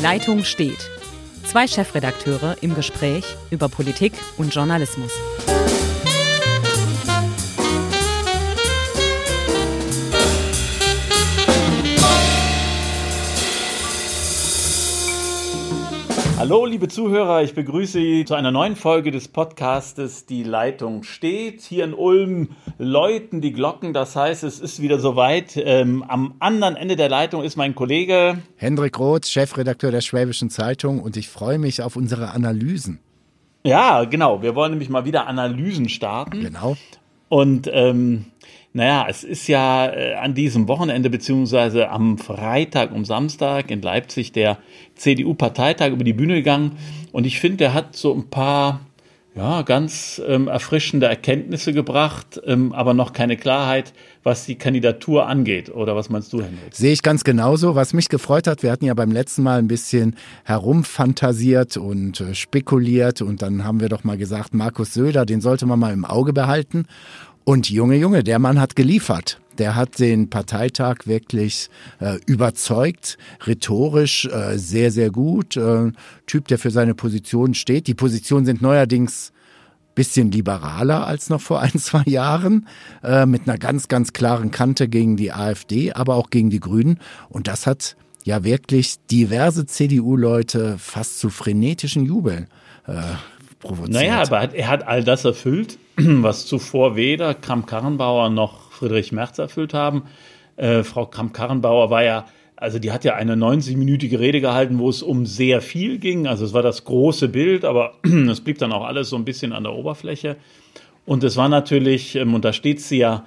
Leitung steht. Zwei Chefredakteure im Gespräch über Politik und Journalismus. Hallo, liebe Zuhörer, ich begrüße Sie zu einer neuen Folge des Podcastes Die Leitung steht. Hier in Ulm läuten die Glocken, das heißt, es ist wieder soweit. Ähm, am anderen Ende der Leitung ist mein Kollege Hendrik Roth, Chefredakteur der Schwäbischen Zeitung und ich freue mich auf unsere Analysen. Ja, genau. Wir wollen nämlich mal wieder Analysen starten. Genau. Und ähm, naja, es ist ja äh, an diesem Wochenende beziehungsweise am Freitag und Samstag in Leipzig der CDU-Parteitag über die Bühne gegangen. Und ich finde, der hat so ein paar ja, ganz ähm, erfrischende Erkenntnisse gebracht, ähm, aber noch keine Klarheit, was die Kandidatur angeht. Oder was meinst du, Henrik? Sehe ich ganz genauso. Was mich gefreut hat, wir hatten ja beim letzten Mal ein bisschen herumfantasiert und äh, spekuliert und dann haben wir doch mal gesagt, Markus Söder, den sollte man mal im Auge behalten. Und Junge, Junge, der Mann hat geliefert. Der hat den Parteitag wirklich äh, überzeugt, rhetorisch äh, sehr, sehr gut. Äh, typ, der für seine Position steht. Die Positionen sind neuerdings bisschen liberaler als noch vor ein, zwei Jahren, äh, mit einer ganz, ganz klaren Kante gegen die AfD, aber auch gegen die Grünen. Und das hat ja wirklich diverse CDU-Leute fast zu frenetischen Jubeln äh, provoziert. Naja, aber er hat all das erfüllt, was zuvor weder Kramp-Karrenbauer noch Friedrich Merz erfüllt haben. Äh, Frau Kramp-Karrenbauer war ja, also die hat ja eine 90-minütige Rede gehalten, wo es um sehr viel ging. Also es war das große Bild, aber es blieb dann auch alles so ein bisschen an der Oberfläche. Und es war natürlich, ähm, und da steht sie ja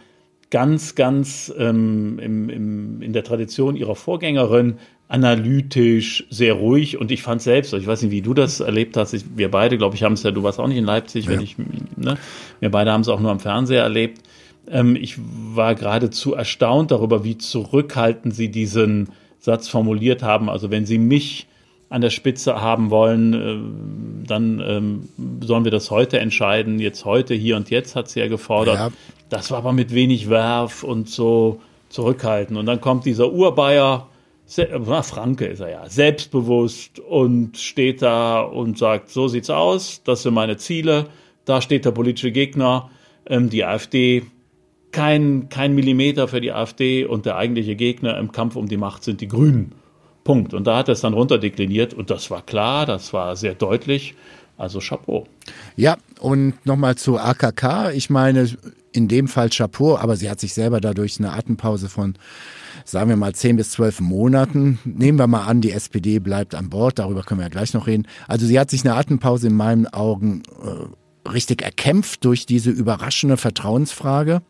ganz, ganz ähm, im, im, in der Tradition ihrer Vorgängerin, analytisch, sehr ruhig und ich fand selbst, ich weiß nicht, wie du das erlebt hast, ich, wir beide, glaube ich, haben es ja, du warst auch nicht in Leipzig, ja. wenn ich, ne, wir beide haben es auch nur am Fernseher erlebt. Ähm, ich war geradezu erstaunt darüber, wie zurückhaltend sie diesen Satz formuliert haben. Also wenn sie mich an der Spitze haben wollen, äh, dann ähm, sollen wir das heute entscheiden. Jetzt heute, hier und jetzt hat sie ja gefordert. Ja. Das war aber mit wenig Werf und so zurückhaltend. Und dann kommt dieser Urbayer, na, Franke ist er ja, selbstbewusst und steht da und sagt, so sieht's aus, das sind meine Ziele, da steht der politische Gegner, ähm, die AfD, kein, kein Millimeter für die AfD und der eigentliche Gegner im Kampf um die Macht sind die Grünen. Punkt. Und da hat er es dann runterdekliniert und das war klar, das war sehr deutlich. Also Chapeau. Ja, und nochmal zu AKK. Ich meine, in dem Fall Chapeau, aber sie hat sich selber dadurch eine Atempause von sagen wir mal, zehn bis zwölf Monaten. Nehmen wir mal an, die SPD bleibt an Bord, darüber können wir ja gleich noch reden. Also sie hat sich eine Atempause in meinen Augen äh, richtig erkämpft durch diese überraschende Vertrauensfrage.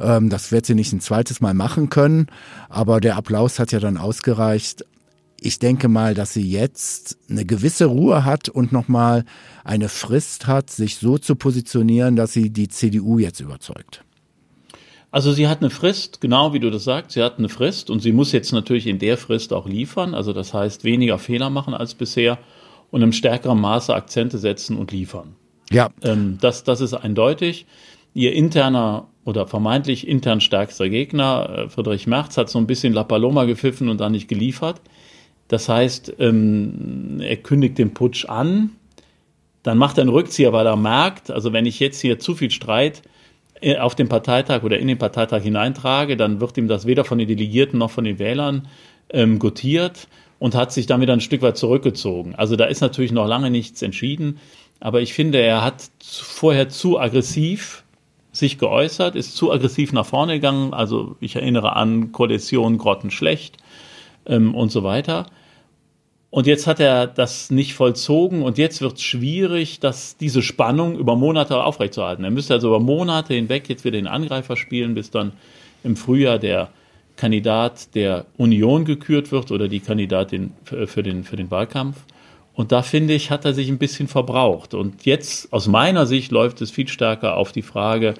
Ähm, das wird sie nicht ein zweites Mal machen können, aber der Applaus hat ja dann ausgereicht. Ich denke mal, dass sie jetzt eine gewisse Ruhe hat und nochmal eine Frist hat, sich so zu positionieren, dass sie die CDU jetzt überzeugt. Also sie hat eine Frist, genau wie du das sagst, sie hat eine Frist und sie muss jetzt natürlich in der Frist auch liefern, also das heißt weniger Fehler machen als bisher und im stärkeren Maße Akzente setzen und liefern. Ja. Ähm, das, das ist eindeutig. Ihr interner oder vermeintlich intern stärkster Gegner, äh, Friedrich Merz, hat so ein bisschen La Paloma gepfiffen und dann nicht geliefert. Das heißt, ähm, er kündigt den Putsch an, dann macht er einen Rückzieher, weil er merkt, also wenn ich jetzt hier zu viel Streit äh, auf den Parteitag oder in den Parteitag hineintrage, dann wird ihm das weder von den Delegierten noch von den Wählern ähm, gotiert und hat sich wieder ein Stück weit zurückgezogen. Also da ist natürlich noch lange nichts entschieden, aber ich finde, er hat vorher zu aggressiv sich geäußert, ist zu aggressiv nach vorne gegangen. Also ich erinnere an Koalition grottenschlecht ähm, und so weiter. Und jetzt hat er das nicht vollzogen und jetzt wird es schwierig, dass diese Spannung über Monate aufrechtzuerhalten. Er müsste also über Monate hinweg jetzt wieder den Angreifer spielen, bis dann im Frühjahr der Kandidat der Union gekürt wird oder die Kandidatin für den, für den Wahlkampf. Und da finde ich, hat er sich ein bisschen verbraucht. Und jetzt, aus meiner Sicht, läuft es viel stärker auf die Frage,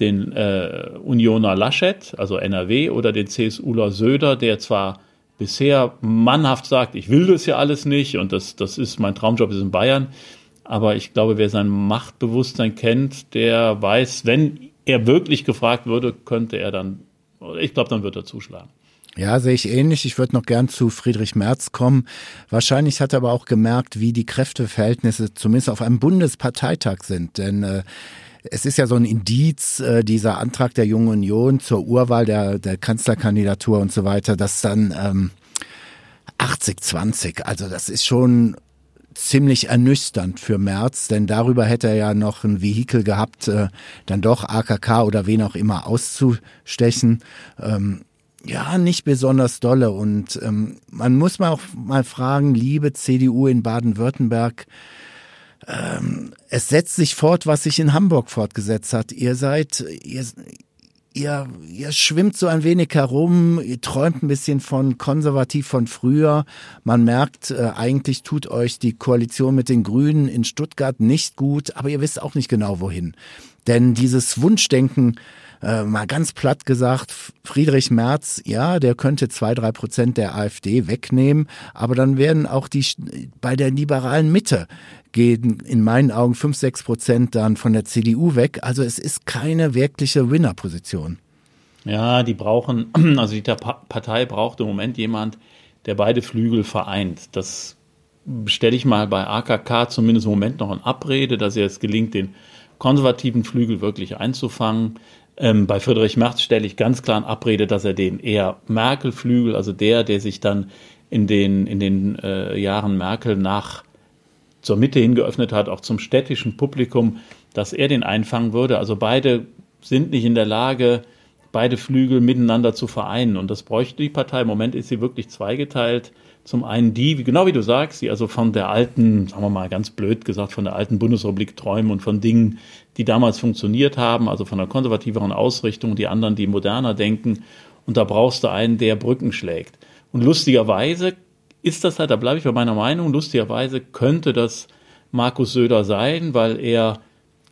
den äh, Unioner Laschet, also NRW, oder den CSUler Söder, der zwar bisher mannhaft sagt, ich will das ja alles nicht und das, das ist, mein Traumjob ist in Bayern. Aber ich glaube, wer sein Machtbewusstsein kennt, der weiß, wenn er wirklich gefragt würde, könnte er dann, ich glaube, dann wird er zuschlagen. Ja, sehe ich ähnlich. Ich würde noch gern zu Friedrich Merz kommen. Wahrscheinlich hat er aber auch gemerkt, wie die Kräfteverhältnisse zumindest auf einem Bundesparteitag sind. Denn äh, es ist ja so ein Indiz, äh, dieser Antrag der Jungen Union zur Urwahl der, der Kanzlerkandidatur und so weiter, dass dann ähm, 80-20, also das ist schon ziemlich ernüchternd für Merz, denn darüber hätte er ja noch ein Vehikel gehabt, äh, dann doch AKK oder wen auch immer auszustechen. Ähm, ja, nicht besonders dolle. Und ähm, man muss mal auch mal fragen, liebe CDU in Baden-Württemberg, ähm, es setzt sich fort, was sich in Hamburg fortgesetzt hat. Ihr seid, ihr, ihr, ihr schwimmt so ein wenig herum, ihr träumt ein bisschen von konservativ von früher. Man merkt, äh, eigentlich tut euch die Koalition mit den Grünen in Stuttgart nicht gut, aber ihr wisst auch nicht genau wohin. Denn dieses Wunschdenken, äh, mal ganz platt gesagt, Friedrich Merz, ja, der könnte zwei, drei Prozent der AfD wegnehmen, aber dann werden auch die bei der liberalen Mitte gehen in meinen Augen fünf, sechs Prozent dann von der CDU weg. Also es ist keine wirkliche Winnerposition. Ja, die brauchen, also die Partei braucht im Moment jemand, der beide Flügel vereint. Das stelle ich mal bei AKK zumindest im Moment noch in Abrede, dass es gelingt, den konservativen Flügel wirklich einzufangen. Ähm, bei Friedrich Merz stelle ich ganz klar in Abrede, dass er den eher Merkel-Flügel, also der, der sich dann in den, in den äh, Jahren Merkel nach zur Mitte hin geöffnet hat, auch zum städtischen Publikum, dass er den einfangen würde. Also beide sind nicht in der Lage, beide Flügel miteinander zu vereinen. Und das bräuchte die Partei. Im Moment ist sie wirklich zweigeteilt. Zum einen die, genau wie du sagst, die also von der alten, sagen wir mal ganz blöd gesagt, von der alten Bundesrepublik träumen und von Dingen, die damals funktioniert haben, also von einer konservativeren Ausrichtung, die anderen, die moderner denken. Und da brauchst du einen, der Brücken schlägt. Und lustigerweise ist das halt, da bleibe ich bei meiner Meinung, lustigerweise könnte das Markus Söder sein, weil er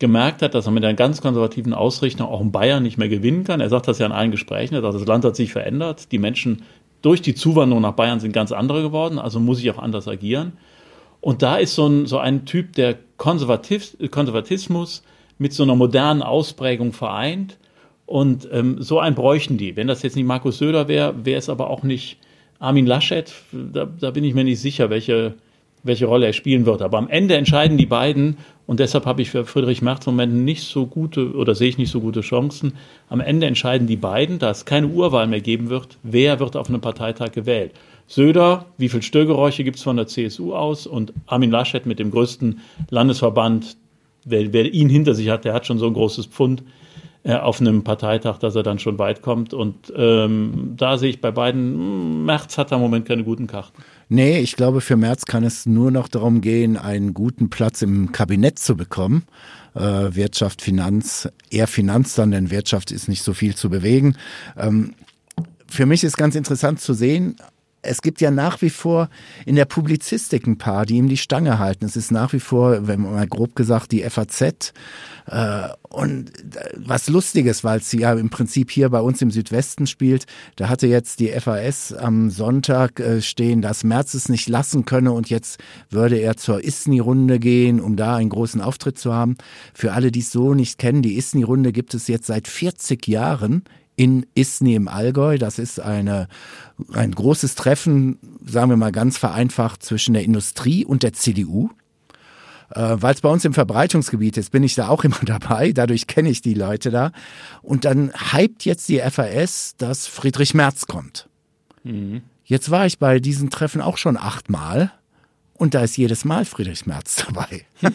gemerkt hat, dass er mit einer ganz konservativen Ausrichtung auch in Bayern nicht mehr gewinnen kann. Er sagt das ja in allen Gesprächen, sagt, das Land hat sich verändert, die Menschen durch die Zuwanderung nach Bayern sind ganz andere geworden, also muss ich auch anders agieren. Und da ist so ein, so ein Typ, der Konservativ, Konservatismus mit so einer modernen Ausprägung vereint. Und ähm, so einen bräuchten die. Wenn das jetzt nicht Markus Söder wäre, wäre es aber auch nicht Armin Laschet. Da, da bin ich mir nicht sicher, welche, welche Rolle er spielen wird. Aber am Ende entscheiden die beiden und deshalb habe ich für Friedrich Merz im Moment nicht so gute oder sehe ich nicht so gute Chancen. Am Ende entscheiden die beiden, da es keine Urwahl mehr geben wird, wer wird auf einem Parteitag gewählt. Söder, wie viel Störgeräusche gibt es von der CSU aus und Armin Laschet mit dem größten Landesverband, wer, wer ihn hinter sich hat, der hat schon so ein großes Pfund äh, auf einem Parteitag, dass er dann schon weit kommt. Und ähm, da sehe ich bei beiden, hm, Merz hat da im Moment keine guten Karten. Nee, ich glaube, für Merz kann es nur noch darum gehen, einen guten Platz im Kabinett zu bekommen. Äh, Wirtschaft, Finanz, eher Finanz dann, denn Wirtschaft ist nicht so viel zu bewegen. Ähm, für mich ist ganz interessant zu sehen, es gibt ja nach wie vor in der Publizistik ein paar, die ihm die Stange halten. Es ist nach wie vor, wenn man mal grob gesagt, die FAZ. Äh, und äh, was Lustiges, weil es ja im Prinzip hier bei uns im Südwesten spielt, da hatte jetzt die FAS am Sonntag äh, stehen, dass Merz es nicht lassen könne und jetzt würde er zur ISNI-Runde gehen, um da einen großen Auftritt zu haben. Für alle, die es so nicht kennen, die ISNI-Runde gibt es jetzt seit 40 Jahren in Isny im Allgäu. Das ist eine, ein großes Treffen, sagen wir mal ganz vereinfacht, zwischen der Industrie und der CDU. Äh, Weil es bei uns im Verbreitungsgebiet ist, bin ich da auch immer dabei. Dadurch kenne ich die Leute da. Und dann hypt jetzt die FAS, dass Friedrich Merz kommt. Mhm. Jetzt war ich bei diesen Treffen auch schon achtmal. Und da ist jedes Mal Friedrich Merz dabei.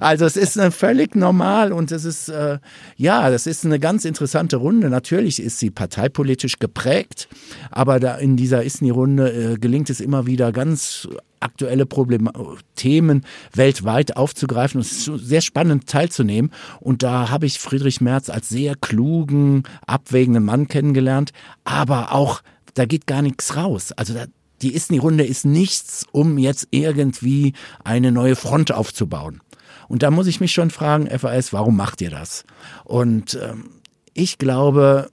also es ist äh, völlig normal und es ist, äh, ja, das ist eine ganz interessante Runde. Natürlich ist sie parteipolitisch geprägt, aber da in dieser Isni-Runde äh, gelingt es immer wieder ganz aktuelle Probleme, Themen weltweit aufzugreifen. Und es ist sehr spannend teilzunehmen. Und da habe ich Friedrich Merz als sehr klugen, abwägenden Mann kennengelernt, aber auch da geht gar nichts raus. Also da, die Isni-Runde ist nichts, um jetzt irgendwie eine neue Front aufzubauen. Und da muss ich mich schon fragen, FAS, warum macht ihr das? Und ähm, ich glaube,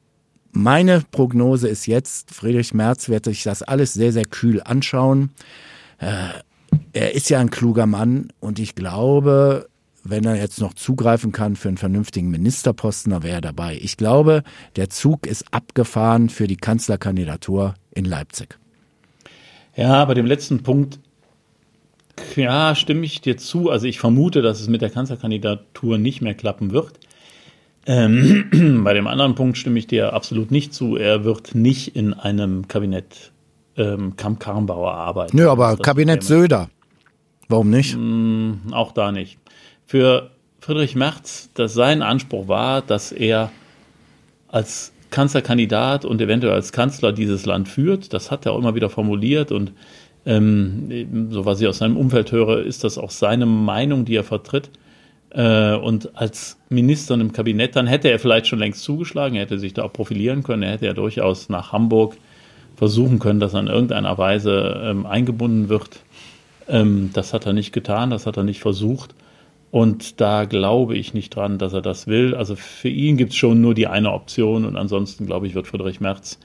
meine Prognose ist jetzt, Friedrich Merz wird sich das alles sehr, sehr kühl anschauen. Äh, er ist ja ein kluger Mann und ich glaube, wenn er jetzt noch zugreifen kann für einen vernünftigen Ministerposten, dann wäre er dabei. Ich glaube, der Zug ist abgefahren für die Kanzlerkandidatur in Leipzig. Ja, bei dem letzten Punkt, ja, stimme ich dir zu. Also ich vermute, dass es mit der Kanzlerkandidatur nicht mehr klappen wird. Ähm, bei dem anderen Punkt stimme ich dir absolut nicht zu. Er wird nicht in einem Kabinett ähm, Kamp-Karrenbauer arbeiten. Nö, aber Kabinett Söder. Warum nicht? Mm, auch da nicht. Für Friedrich Merz, dass sein Anspruch war, dass er als Kanzlerkandidat und eventuell als Kanzler dieses Land führt. Das hat er auch immer wieder formuliert und ähm, so was ich aus seinem Umfeld höre, ist das auch seine Meinung, die er vertritt. Äh, und als Minister im Kabinett, dann hätte er vielleicht schon längst zugeschlagen, er hätte sich da auch profilieren können, er hätte ja durchaus nach Hamburg versuchen können, dass er in irgendeiner Weise ähm, eingebunden wird. Ähm, das hat er nicht getan, das hat er nicht versucht. Und da glaube ich nicht dran, dass er das will. Also für ihn gibt es schon nur die eine Option und ansonsten, glaube ich, wird Friedrich Merz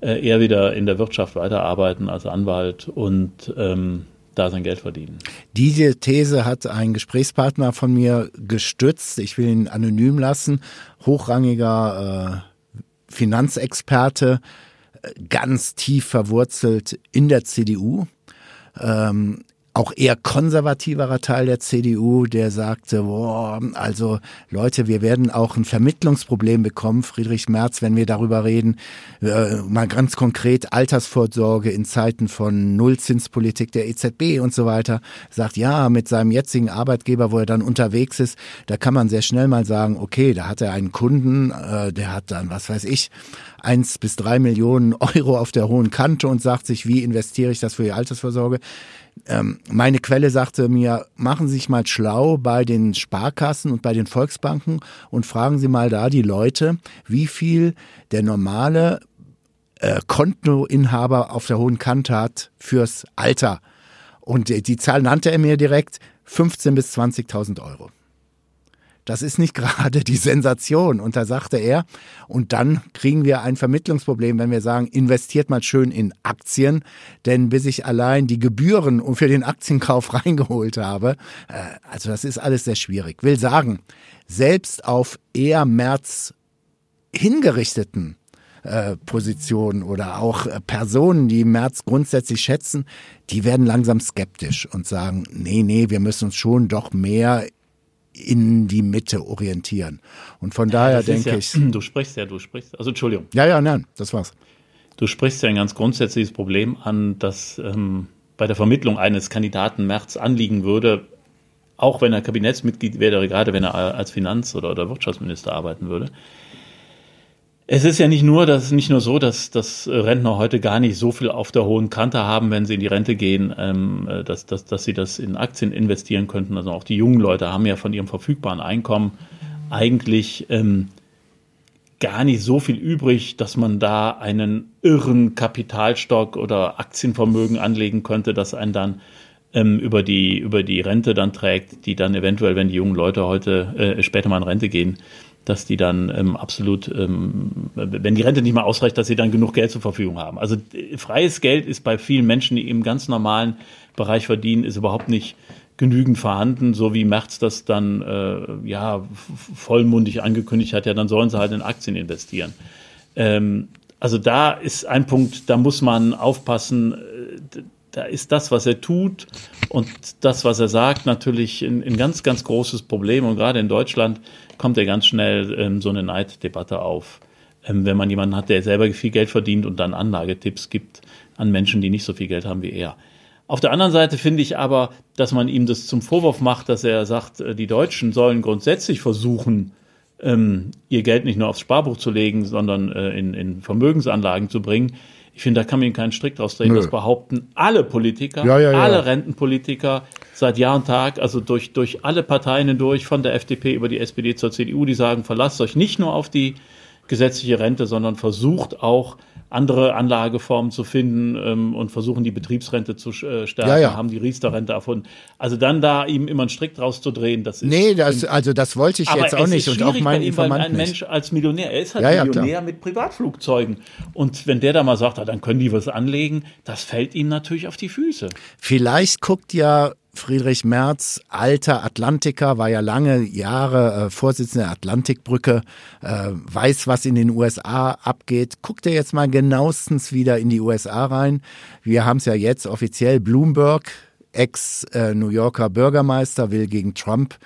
äh, eher wieder in der Wirtschaft weiterarbeiten als Anwalt und ähm, da sein Geld verdienen. Diese These hat ein Gesprächspartner von mir gestützt. Ich will ihn anonym lassen. Hochrangiger äh, Finanzexperte, äh, ganz tief verwurzelt in der CDU. Ähm, auch eher konservativerer Teil der CDU, der sagte, boah, also Leute, wir werden auch ein Vermittlungsproblem bekommen, Friedrich Merz, wenn wir darüber reden, äh, mal ganz konkret Altersvorsorge in Zeiten von Nullzinspolitik der EZB und so weiter, sagt, ja, mit seinem jetzigen Arbeitgeber, wo er dann unterwegs ist, da kann man sehr schnell mal sagen, okay, da hat er einen Kunden, äh, der hat dann, was weiß ich, eins bis drei Millionen Euro auf der hohen Kante und sagt sich, wie investiere ich das für die Altersvorsorge? Ähm, meine Quelle sagte mir, machen Sie sich mal schlau bei den Sparkassen und bei den Volksbanken und fragen Sie mal da die Leute, wie viel der normale äh, Kontoinhaber auf der hohen Kante hat fürs Alter. Und die, die Zahl nannte er mir direkt 15.000 bis 20.000 Euro. Das ist nicht gerade die Sensation. Und da sagte er, und dann kriegen wir ein Vermittlungsproblem, wenn wir sagen, investiert mal schön in Aktien, denn bis ich allein die Gebühren für den Aktienkauf reingeholt habe, äh, also das ist alles sehr schwierig. Will sagen, selbst auf eher März hingerichteten äh, Positionen oder auch äh, Personen, die März grundsätzlich schätzen, die werden langsam skeptisch und sagen, nee, nee, wir müssen uns schon doch mehr in die Mitte orientieren. Und von ja, daher denke ja, ich. Du sprichst ja, du sprichst. Also Entschuldigung. Ja, ja, nein, das war's. Du sprichst ja ein ganz grundsätzliches Problem an, das ähm, bei der Vermittlung eines Kandidaten März anliegen würde, auch wenn er Kabinettsmitglied wäre, gerade wenn er als Finanz- oder, oder Wirtschaftsminister arbeiten würde. Es ist ja nicht nur, dass nicht nur so, dass, dass Rentner heute gar nicht so viel auf der hohen Kante haben, wenn sie in die Rente gehen, ähm, dass, dass, dass sie das in Aktien investieren könnten. Also auch die jungen Leute haben ja von ihrem verfügbaren Einkommen eigentlich ähm, gar nicht so viel übrig, dass man da einen irren Kapitalstock oder Aktienvermögen anlegen könnte, das einen dann ähm, über die über die Rente dann trägt, die dann eventuell, wenn die jungen Leute heute äh, später mal in Rente gehen, dass die dann ähm, absolut, ähm, wenn die Rente nicht mehr ausreicht, dass sie dann genug Geld zur Verfügung haben. Also äh, freies Geld ist bei vielen Menschen, die im ganz normalen Bereich verdienen, ist überhaupt nicht genügend vorhanden, so wie Merz das dann äh, ja vollmundig angekündigt hat, ja, dann sollen sie halt in Aktien investieren. Ähm, also da ist ein Punkt, da muss man aufpassen, äh, da ist das, was er tut und das, was er sagt, natürlich ein, ein ganz, ganz großes Problem. Und gerade in Deutschland kommt ja ganz schnell ähm, so eine Neiddebatte auf. Ähm, wenn man jemanden hat, der selber viel Geld verdient und dann Anlagetipps gibt an Menschen, die nicht so viel Geld haben wie er. Auf der anderen Seite finde ich aber, dass man ihm das zum Vorwurf macht, dass er sagt, äh, die Deutschen sollen grundsätzlich versuchen, ähm, ihr Geld nicht nur aufs Sparbuch zu legen, sondern äh, in, in Vermögensanlagen zu bringen. Ich finde, da kann man keinen Strick draus drehen. Nö. Das behaupten alle Politiker, ja, ja, ja. alle Rentenpolitiker seit Jahr und Tag, also durch, durch alle Parteien hindurch, von der FDP über die SPD zur CDU, die sagen, verlasst euch nicht nur auf die gesetzliche Rente, sondern versucht auch andere Anlageformen zu finden ähm, und versuchen die Betriebsrente zu äh, stärken, ja, ja. haben die Riester-Rente erfunden. Also dann da ihm immer einen Strick draus zu drehen, das ist. Nee, das, also das wollte ich jetzt auch nicht und auch mein ihm, Informant ein Mensch als Millionär, er ist halt ja, Millionär mit Privatflugzeugen. Und wenn der da mal sagt, ah, dann können die was anlegen, das fällt ihm natürlich auf die Füße. Vielleicht guckt ja Friedrich Merz, alter Atlantiker, war ja lange Jahre äh, Vorsitzender der Atlantikbrücke, äh, weiß, was in den USA abgeht. Guckt er jetzt mal genauestens wieder in die USA rein. Wir haben es ja jetzt offiziell. Bloomberg, Ex-New Yorker Bürgermeister, will gegen Trump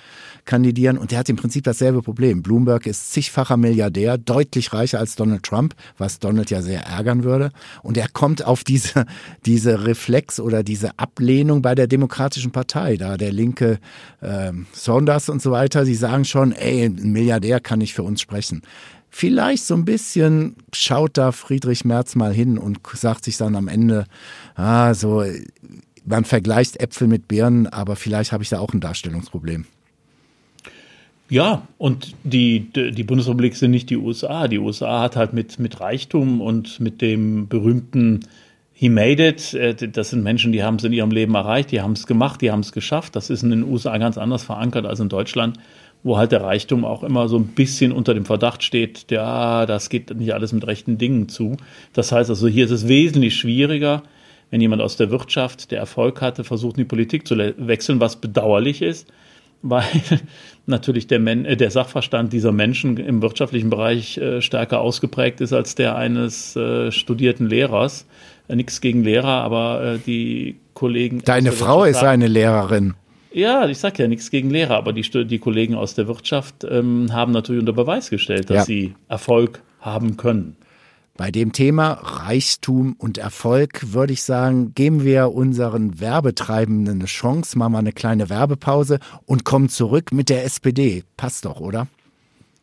kandidieren und der hat im Prinzip dasselbe Problem. Bloomberg ist zigfacher Milliardär, deutlich reicher als Donald Trump, was Donald ja sehr ärgern würde. Und er kommt auf diese, diese Reflex oder diese Ablehnung bei der Demokratischen Partei, da der linke äh, Saunders und so weiter, die sagen schon, ey, ein Milliardär kann nicht für uns sprechen. Vielleicht so ein bisschen schaut da Friedrich Merz mal hin und sagt sich dann am Ende, ah, so, man vergleicht Äpfel mit Birnen, aber vielleicht habe ich da auch ein Darstellungsproblem. Ja, und die, die Bundesrepublik sind nicht die USA. Die USA hat halt mit, mit Reichtum und mit dem berühmten He made it. Äh, das sind Menschen, die haben es in ihrem Leben erreicht, die haben es gemacht, die haben es geschafft. Das ist in den USA ganz anders verankert als in Deutschland, wo halt der Reichtum auch immer so ein bisschen unter dem Verdacht steht, ja, das geht nicht alles mit rechten Dingen zu. Das heißt also, hier ist es wesentlich schwieriger, wenn jemand aus der Wirtschaft, der Erfolg hatte, versucht, in die Politik zu wechseln, was bedauerlich ist weil natürlich der, Men äh, der Sachverstand dieser Menschen im wirtschaftlichen Bereich äh, stärker ausgeprägt ist als der eines äh, studierten Lehrers. Äh, Nichts gegen Lehrer, aber äh, die Kollegen. Deine Frau ist eine Lehrerin. Ja, ich sage ja nichts gegen Lehrer, aber die, die Kollegen aus der Wirtschaft ähm, haben natürlich unter Beweis gestellt, dass ja. sie Erfolg haben können. Bei dem Thema Reichtum und Erfolg würde ich sagen, geben wir unseren Werbetreibenden eine Chance, machen wir eine kleine Werbepause und kommen zurück mit der SPD. Passt doch, oder?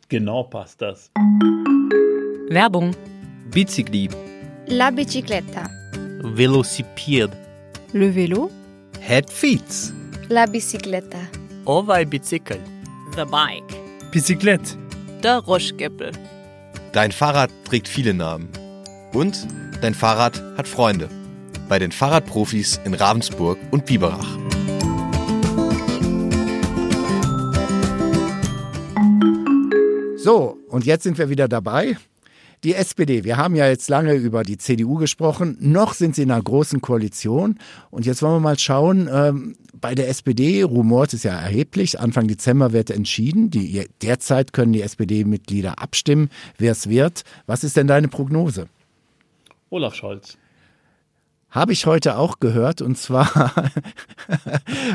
Genau passt das. Werbung. Bicicli. La bicicletta. Velociped. Le vélo. Head feet. La bicicletta. Ovai bicycle. The bike. Bicyclette. Der Roschgeppel. Dein Fahrrad trägt viele Namen. Und dein Fahrrad hat Freunde. Bei den Fahrradprofis in Ravensburg und Biberach. So, und jetzt sind wir wieder dabei. Die SPD, wir haben ja jetzt lange über die CDU gesprochen, noch sind sie in einer großen Koalition und jetzt wollen wir mal schauen, ähm, bei der SPD rumort es ja erheblich, Anfang Dezember wird entschieden, die, derzeit können die SPD-Mitglieder abstimmen, wer es wird. Was ist denn deine Prognose? Olaf Scholz. Habe ich heute auch gehört und zwar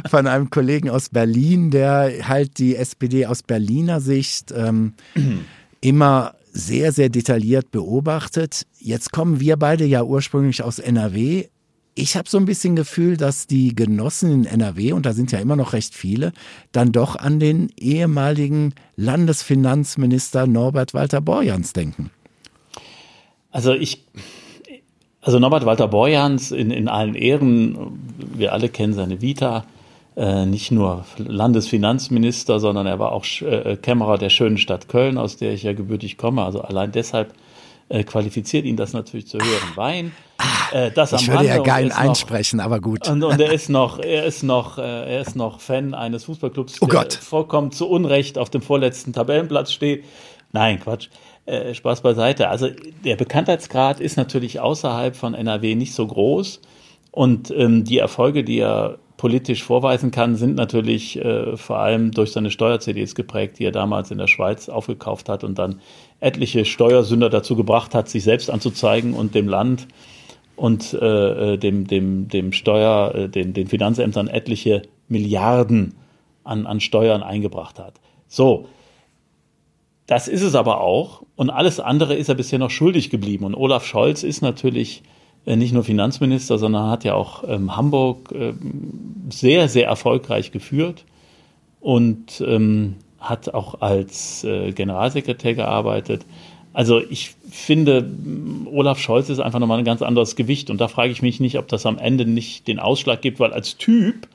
von einem Kollegen aus Berlin, der halt die SPD aus Berliner Sicht ähm, immer sehr, sehr detailliert beobachtet. Jetzt kommen wir beide ja ursprünglich aus NRW. Ich habe so ein bisschen Gefühl, dass die Genossen in NRW, und da sind ja immer noch recht viele, dann doch an den ehemaligen Landesfinanzminister Norbert Walter Borjans denken. Also ich, also Norbert Walter Borjans in, in allen Ehren, wir alle kennen seine Vita, nicht nur Landesfinanzminister, sondern er war auch äh, Kämmerer der schönen Stadt Köln, aus der ich ja gebürtig komme. Also allein deshalb äh, qualifiziert ihn das natürlich zu höheren Wein. Äh, das ich würde ja geil einsprechen, noch, aber gut. Und, und, er ist noch, er ist noch, äh, er ist noch Fan eines Fußballclubs, oh der vollkommen zu Unrecht auf dem vorletzten Tabellenplatz steht. Nein, Quatsch. Äh, Spaß beiseite. Also der Bekanntheitsgrad ist natürlich außerhalb von NRW nicht so groß. Und ähm, die Erfolge, die er politisch vorweisen kann, sind natürlich äh, vor allem durch seine Steuer-CDs geprägt, die er damals in der Schweiz aufgekauft hat und dann etliche Steuersünder dazu gebracht hat, sich selbst anzuzeigen und dem Land und äh, äh dem, dem, dem Steuer, äh, den, den Finanzämtern etliche Milliarden an, an Steuern eingebracht hat. So, das ist es aber auch. Und alles andere ist er bisher noch schuldig geblieben. Und Olaf Scholz ist natürlich nicht nur Finanzminister, sondern hat ja auch ähm, Hamburg äh, sehr, sehr erfolgreich geführt und ähm, hat auch als äh, Generalsekretär gearbeitet. Also ich finde, Olaf Scholz ist einfach nochmal ein ganz anderes Gewicht und da frage ich mich nicht, ob das am Ende nicht den Ausschlag gibt, weil als Typ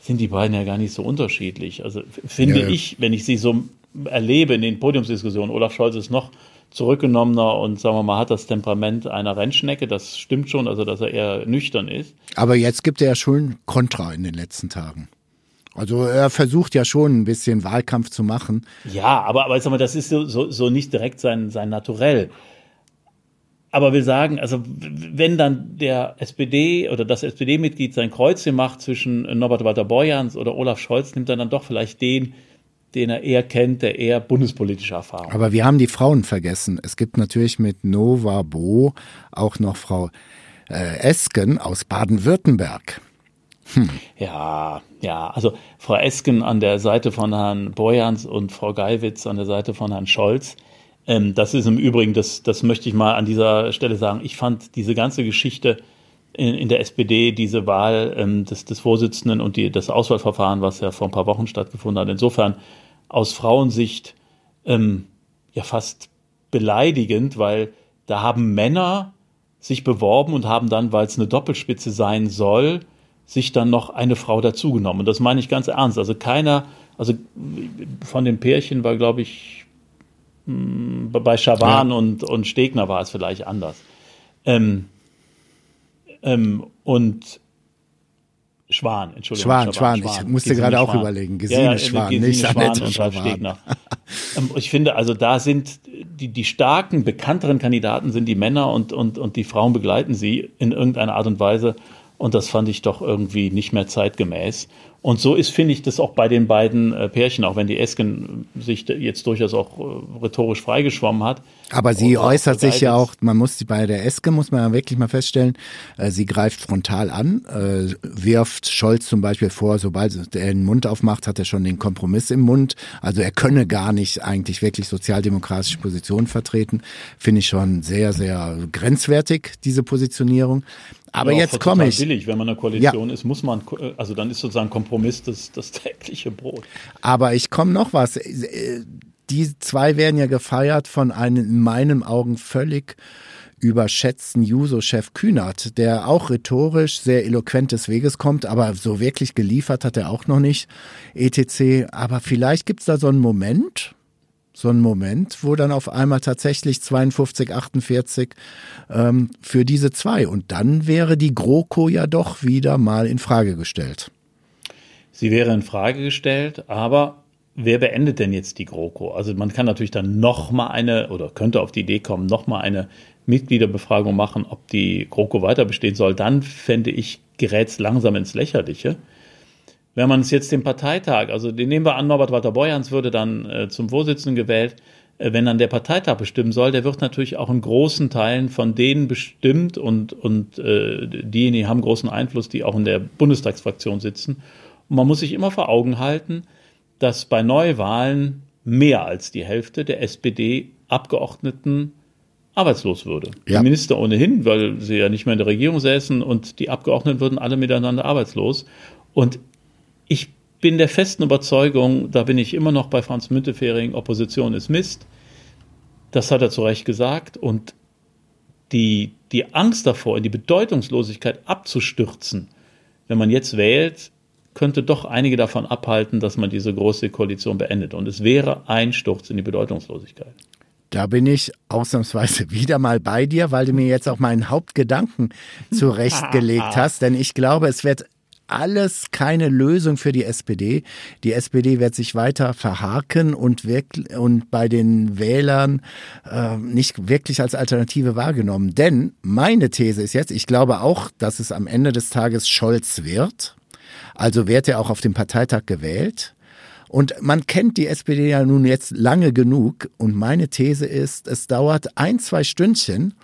sind die beiden ja gar nicht so unterschiedlich. Also finde ja. ich, wenn ich sie so erlebe in den Podiumsdiskussionen, Olaf Scholz ist noch zurückgenommener und sagen wir mal, hat das Temperament einer Rennschnecke. Das stimmt schon, also dass er eher nüchtern ist. Aber jetzt gibt er ja schon Kontra in den letzten Tagen. Also er versucht ja schon ein bisschen Wahlkampf zu machen. Ja, aber, aber sag mal, das ist so, so, so nicht direkt sein, sein Naturell. aber will sagen, also wenn dann der SPD oder das SPD-Mitglied sein Kreuzchen macht zwischen Norbert Walter Borjans oder Olaf Scholz, nimmt er dann doch vielleicht den, den er eher kennt, der eher bundespolitische Erfahrung. Aber wir haben die Frauen vergessen. Es gibt natürlich mit Nova Bo auch noch Frau äh, Esken aus Baden-Württemberg. Hm. Ja, ja, also Frau Esken an der Seite von Herrn Borjans und Frau Geiwitz an der Seite von Herrn Scholz. Ähm, das ist im Übrigen, das, das möchte ich mal an dieser Stelle sagen. Ich fand diese ganze Geschichte in, in der SPD, diese Wahl ähm, des, des Vorsitzenden und die, das Auswahlverfahren, was ja vor ein paar Wochen stattgefunden hat, insofern aus Frauensicht ähm, ja fast beleidigend, weil da haben Männer sich beworben und haben dann, weil es eine Doppelspitze sein soll, sich dann noch eine Frau dazugenommen. Und das meine ich ganz ernst. Also keiner, also von den Pärchen war, glaube ich, hm, bei Schawan ja. und, und Stegner war es vielleicht anders. Ähm, ähm, und Schwan, Entschuldigung. Schwan, Schwan, Schwan. ich musste Gesine gerade auch überlegen. Gesine ja, ja, Schwan, Gesine nicht Schwan Ralf Stegner. Ähm, ich finde, also da sind die, die starken, bekannteren Kandidaten sind die Männer und, und, und die Frauen begleiten sie in irgendeiner Art und Weise. Und das fand ich doch irgendwie nicht mehr zeitgemäß. Und so ist, finde ich, das auch bei den beiden äh, Pärchen, auch wenn die Esken sich jetzt durchaus auch äh, rhetorisch freigeschwommen hat. Aber sie äußert sich ja auch, man muss bei der Eske, muss man ja wirklich mal feststellen, äh, sie greift frontal an, äh, wirft Scholz zum Beispiel vor, sobald er den Mund aufmacht, hat er schon den Kompromiss im Mund. Also er könne gar nicht eigentlich wirklich sozialdemokratische Positionen vertreten. Finde ich schon sehr, sehr grenzwertig, diese Positionierung. Aber ja, jetzt komme ich. billig, wenn man eine Koalition ja. ist, muss man, also dann ist sozusagen Kompromiss das, das tägliche Brot. Aber ich komme noch was. Die zwei werden ja gefeiert von einem in meinen Augen völlig überschätzten Juso-Chef Kühnert, der auch rhetorisch sehr eloquent des Weges kommt, aber so wirklich geliefert hat er auch noch nicht, etc. Aber vielleicht gibt's da so einen Moment, so ein Moment, wo dann auf einmal tatsächlich 52, 48 ähm, für diese zwei. Und dann wäre die GroKo ja doch wieder mal in Frage gestellt. Sie wäre in Frage gestellt, aber wer beendet denn jetzt die GroKo? Also man kann natürlich dann noch mal eine oder könnte auf die Idee kommen, noch mal eine Mitgliederbefragung machen, ob die GroKo weiter bestehen soll. Dann fände ich, gerät es langsam ins Lächerliche wenn man es jetzt den Parteitag, also den nehmen wir an, Norbert Walter Borjans würde dann äh, zum Vorsitzenden gewählt, äh, wenn dann der Parteitag bestimmen soll, der wird natürlich auch in großen Teilen von denen bestimmt und, und äh, diejenigen haben großen Einfluss, die auch in der Bundestagsfraktion sitzen. Und man muss sich immer vor Augen halten, dass bei Neuwahlen mehr als die Hälfte der SPD-Abgeordneten arbeitslos würde. Ja. Die Minister ohnehin, weil sie ja nicht mehr in der Regierung säßen und die Abgeordneten würden alle miteinander arbeitslos. Und ich bin der festen Überzeugung, da bin ich immer noch bei Franz Müntefering, Opposition ist Mist. Das hat er zu Recht gesagt. Und die, die Angst davor, in die Bedeutungslosigkeit abzustürzen, wenn man jetzt wählt, könnte doch einige davon abhalten, dass man diese große Koalition beendet. Und es wäre ein Sturz in die Bedeutungslosigkeit. Da bin ich ausnahmsweise wieder mal bei dir, weil du mir jetzt auch meinen Hauptgedanken zurechtgelegt hast. Denn ich glaube, es wird alles keine Lösung für die SPD. Die SPD wird sich weiter verhaken und, wirklich, und bei den Wählern äh, nicht wirklich als Alternative wahrgenommen. Denn meine These ist jetzt, ich glaube auch, dass es am Ende des Tages Scholz wird. Also wird er auch auf dem Parteitag gewählt. Und man kennt die SPD ja nun jetzt lange genug. Und meine These ist, es dauert ein, zwei Stündchen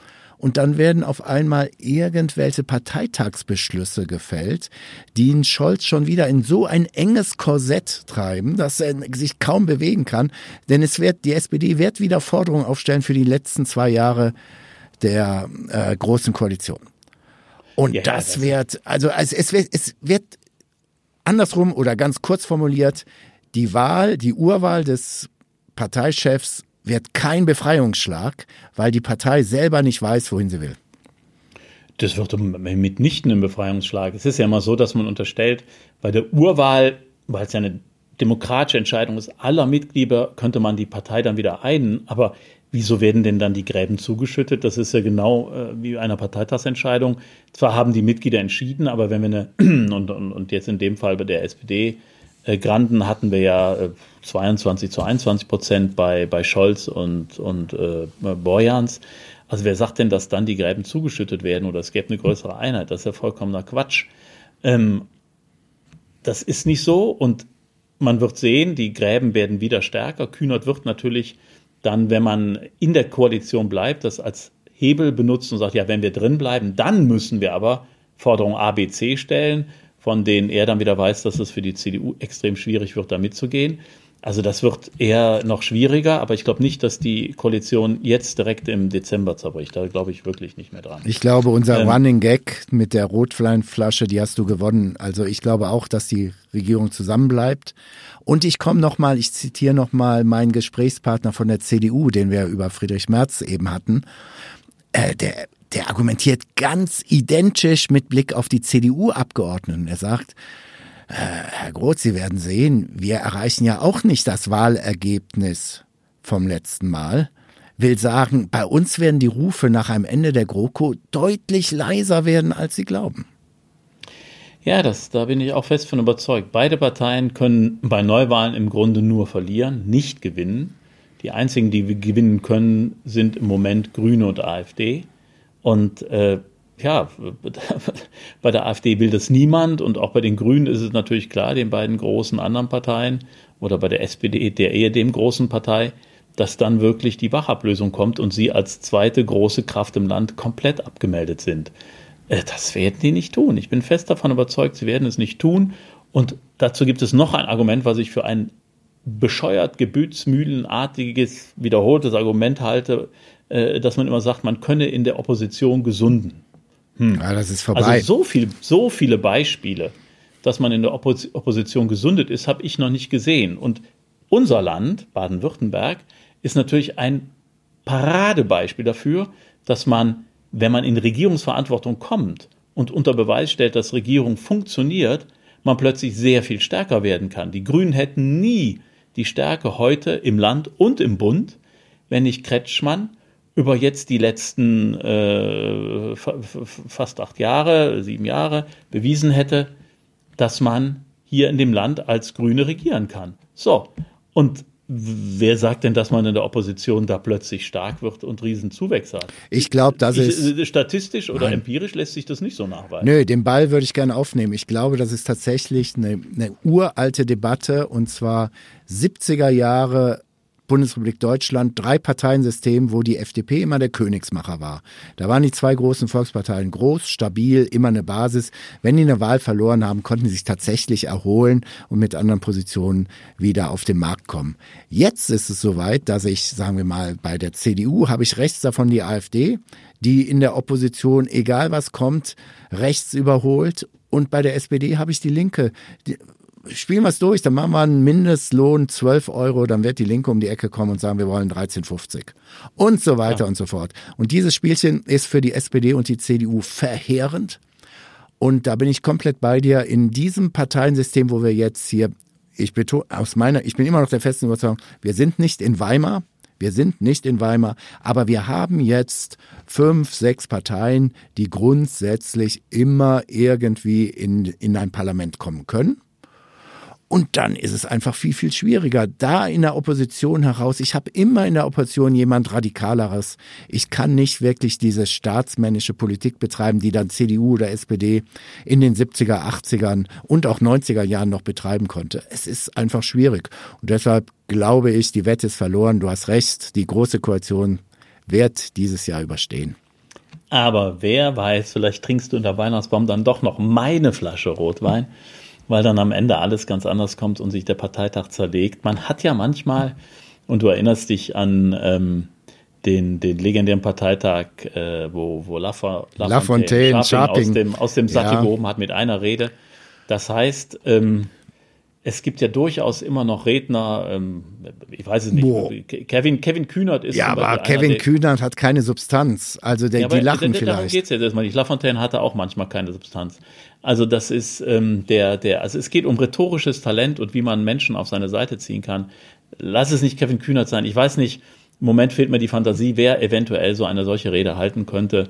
und dann werden auf einmal irgendwelche Parteitagsbeschlüsse gefällt, die ihn Scholz schon wieder in so ein enges Korsett treiben, dass er sich kaum bewegen kann. Denn es wird, die SPD wird wieder Forderungen aufstellen für die letzten zwei Jahre der äh, großen Koalition. Und ja, das, das wird, also, also es wird, es wird andersrum oder ganz kurz formuliert, die Wahl, die Urwahl des Parteichefs wird kein Befreiungsschlag, weil die Partei selber nicht weiß, wohin sie will. Das wird mitnichten ein Befreiungsschlag. Es ist ja immer so, dass man unterstellt, bei der Urwahl, weil es ja eine demokratische Entscheidung ist, aller Mitglieder könnte man die Partei dann wieder einen. Aber wieso werden denn dann die Gräben zugeschüttet? Das ist ja genau äh, wie einer Parteitagsentscheidung. Zwar haben die Mitglieder entschieden, aber wenn wir eine, und, und, und jetzt in dem Fall bei der SPD, äh, Granden hatten wir ja äh, 22 zu 21 Prozent bei, bei Scholz und, und äh, Borjans. Also wer sagt denn, dass dann die Gräben zugeschüttet werden oder es gäbe eine größere Einheit? Das ist ja vollkommener Quatsch. Ähm, das ist nicht so und man wird sehen, die Gräben werden wieder stärker. Kühnert wird natürlich dann, wenn man in der Koalition bleibt, das als Hebel benutzt und sagt, ja, wenn wir drin bleiben, dann müssen wir aber Forderung A, B, C stellen, von denen er dann wieder weiß, dass es für die CDU extrem schwierig wird, da mitzugehen. Also das wird eher noch schwieriger, aber ich glaube nicht, dass die Koalition jetzt direkt im Dezember zerbricht. Da glaube ich wirklich nicht mehr dran. Ich glaube, unser ähm, Running Gag mit der Rotweinflasche, die hast du gewonnen. Also ich glaube auch, dass die Regierung zusammenbleibt. Und ich komme noch mal, ich zitiere noch mal meinen Gesprächspartner von der CDU, den wir über Friedrich Merz eben hatten. Äh, der, der argumentiert ganz identisch mit Blick auf die CDU-Abgeordneten. Er sagt, äh, Herr Groth, Sie werden sehen, wir erreichen ja auch nicht das Wahlergebnis vom letzten Mal. Will sagen, bei uns werden die Rufe nach einem Ende der GroKo deutlich leiser werden, als Sie glauben. Ja, das, da bin ich auch fest von überzeugt. Beide Parteien können bei Neuwahlen im Grunde nur verlieren, nicht gewinnen. Die einzigen, die wir gewinnen können, sind im Moment Grüne und AfD. Und äh, ja, bei der AfD will das niemand und auch bei den Grünen ist es natürlich klar, den beiden großen anderen Parteien oder bei der SPD, der eher dem großen Partei, dass dann wirklich die Wachablösung kommt und sie als zweite große Kraft im Land komplett abgemeldet sind. Äh, das werden die nicht tun. Ich bin fest davon überzeugt, sie werden es nicht tun. Und dazu gibt es noch ein Argument, was ich für ein bescheuert, gebütsmühlenartiges, wiederholtes Argument halte, äh, dass man immer sagt, man könne in der Opposition gesunden. Hm. Ja, das ist vorbei. Also so, viel, so viele Beispiele, dass man in der Oppos Opposition gesundet ist, habe ich noch nicht gesehen. Und unser Land, Baden-Württemberg, ist natürlich ein Paradebeispiel dafür, dass man, wenn man in Regierungsverantwortung kommt und unter Beweis stellt, dass Regierung funktioniert, man plötzlich sehr viel stärker werden kann. Die Grünen hätten nie die Stärke heute im Land und im Bund, wenn nicht Kretschmann über jetzt die letzten äh, fast acht Jahre, sieben Jahre bewiesen hätte, dass man hier in dem Land als Grüne regieren kann. So, und wer sagt denn, dass man in der Opposition da plötzlich stark wird und Riesenzuwächse hat? Ich glaube, das ich, ist. Äh, statistisch oder Nein. empirisch lässt sich das nicht so nachweisen. Nö, den Ball würde ich gerne aufnehmen. Ich glaube, das ist tatsächlich eine, eine uralte Debatte und zwar 70er Jahre Bundesrepublik Deutschland drei Parteiensystem, wo die FDP immer der Königsmacher war. Da waren die zwei großen Volksparteien groß, stabil, immer eine Basis. Wenn die eine Wahl verloren haben, konnten sie sich tatsächlich erholen und mit anderen Positionen wieder auf den Markt kommen. Jetzt ist es soweit, dass ich, sagen wir mal, bei der CDU habe ich rechts davon die AfD, die in der Opposition, egal was kommt, rechts überholt und bei der SPD habe ich die Linke, die, spielen wir es durch, dann machen wir einen Mindestlohn 12 Euro, dann wird die Linke um die Ecke kommen und sagen, wir wollen 13,50 und so weiter ja. und so fort. Und dieses Spielchen ist für die SPD und die CDU verheerend. Und da bin ich komplett bei dir. In diesem Parteiensystem, wo wir jetzt hier, ich betone, aus meiner, ich bin immer noch der festen Überzeugung, wir sind nicht in Weimar, wir sind nicht in Weimar, aber wir haben jetzt fünf, sechs Parteien, die grundsätzlich immer irgendwie in, in ein Parlament kommen können. Und dann ist es einfach viel, viel schwieriger. Da in der Opposition heraus, ich habe immer in der Opposition jemand Radikaleres. Ich kann nicht wirklich diese staatsmännische Politik betreiben, die dann CDU oder SPD in den 70er, 80ern und auch 90er Jahren noch betreiben konnte. Es ist einfach schwierig. Und deshalb glaube ich, die Wette ist verloren. Du hast recht, die große Koalition wird dieses Jahr überstehen. Aber wer weiß, vielleicht trinkst du in der Weihnachtsbaum dann doch noch meine Flasche Rotwein weil dann am Ende alles ganz anders kommt und sich der Parteitag zerlegt. Man hat ja manchmal, und du erinnerst dich an ähm, den, den legendären Parteitag, äh, wo, wo Lafontaine, Lafontaine Scharping, aus dem, aus dem Sattel ja. gehoben hat mit einer Rede. Das heißt, ähm, es gibt ja durchaus immer noch Redner, ähm, ich weiß es nicht, Boah. Kevin, Kevin Kühnert ist Ja, aber Kevin der, Kühnert hat keine Substanz. Also der, ja, die lachen vielleicht. Darum geht es ja erstmal nicht. Lafontaine hatte auch manchmal keine Substanz. Also das ist ähm, der, der, also es geht um rhetorisches Talent und wie man Menschen auf seine Seite ziehen kann. Lass es nicht Kevin Kühnert sein. Ich weiß nicht, im Moment fehlt mir die Fantasie, wer eventuell so eine solche Rede halten könnte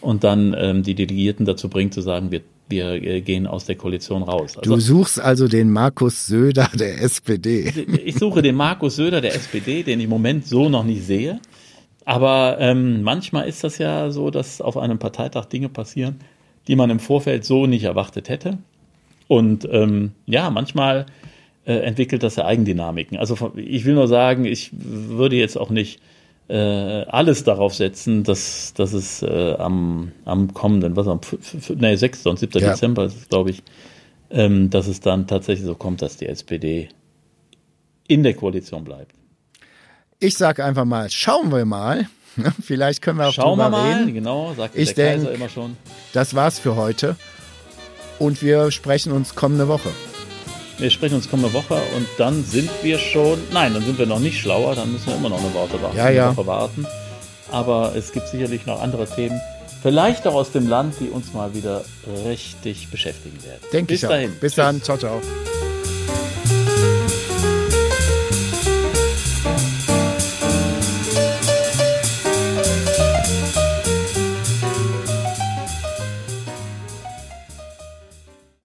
und dann ähm, die Delegierten dazu bringt zu sagen, wir wir äh, gehen aus der Koalition raus. Also, du suchst also den Markus Söder der SPD. Ich suche den Markus Söder der SPD, den ich im Moment so noch nicht sehe. Aber ähm, manchmal ist das ja so, dass auf einem Parteitag Dinge passieren, die man im Vorfeld so nicht erwartet hätte. Und ähm, ja, manchmal äh, entwickelt das ja Eigendynamiken. Also ich will nur sagen, ich würde jetzt auch nicht äh, alles darauf setzen, dass, dass es äh, am, am kommenden, was am nee, 6. und 7. Ja. Dezember ist es, glaube ich, ähm, dass es dann tatsächlich so kommt, dass die SPD in der Koalition bleibt. Ich sage einfach mal, schauen wir mal. Vielleicht können wir auch Schauen wir mal, reden. genau, sagt ich der denk, Kaiser immer schon. Das war's für heute. Und wir sprechen uns kommende Woche. Wir sprechen uns kommende Woche und dann sind wir schon, nein, dann sind wir noch nicht schlauer, dann müssen wir immer noch eine Woche warten. Ja, ja. Woche warten. Aber es gibt sicherlich noch andere Themen, vielleicht auch aus dem Land, die uns mal wieder richtig beschäftigen werden. Denke Bis ich dahin. Auch. Bis Tschüss. dann. Ciao, ciao.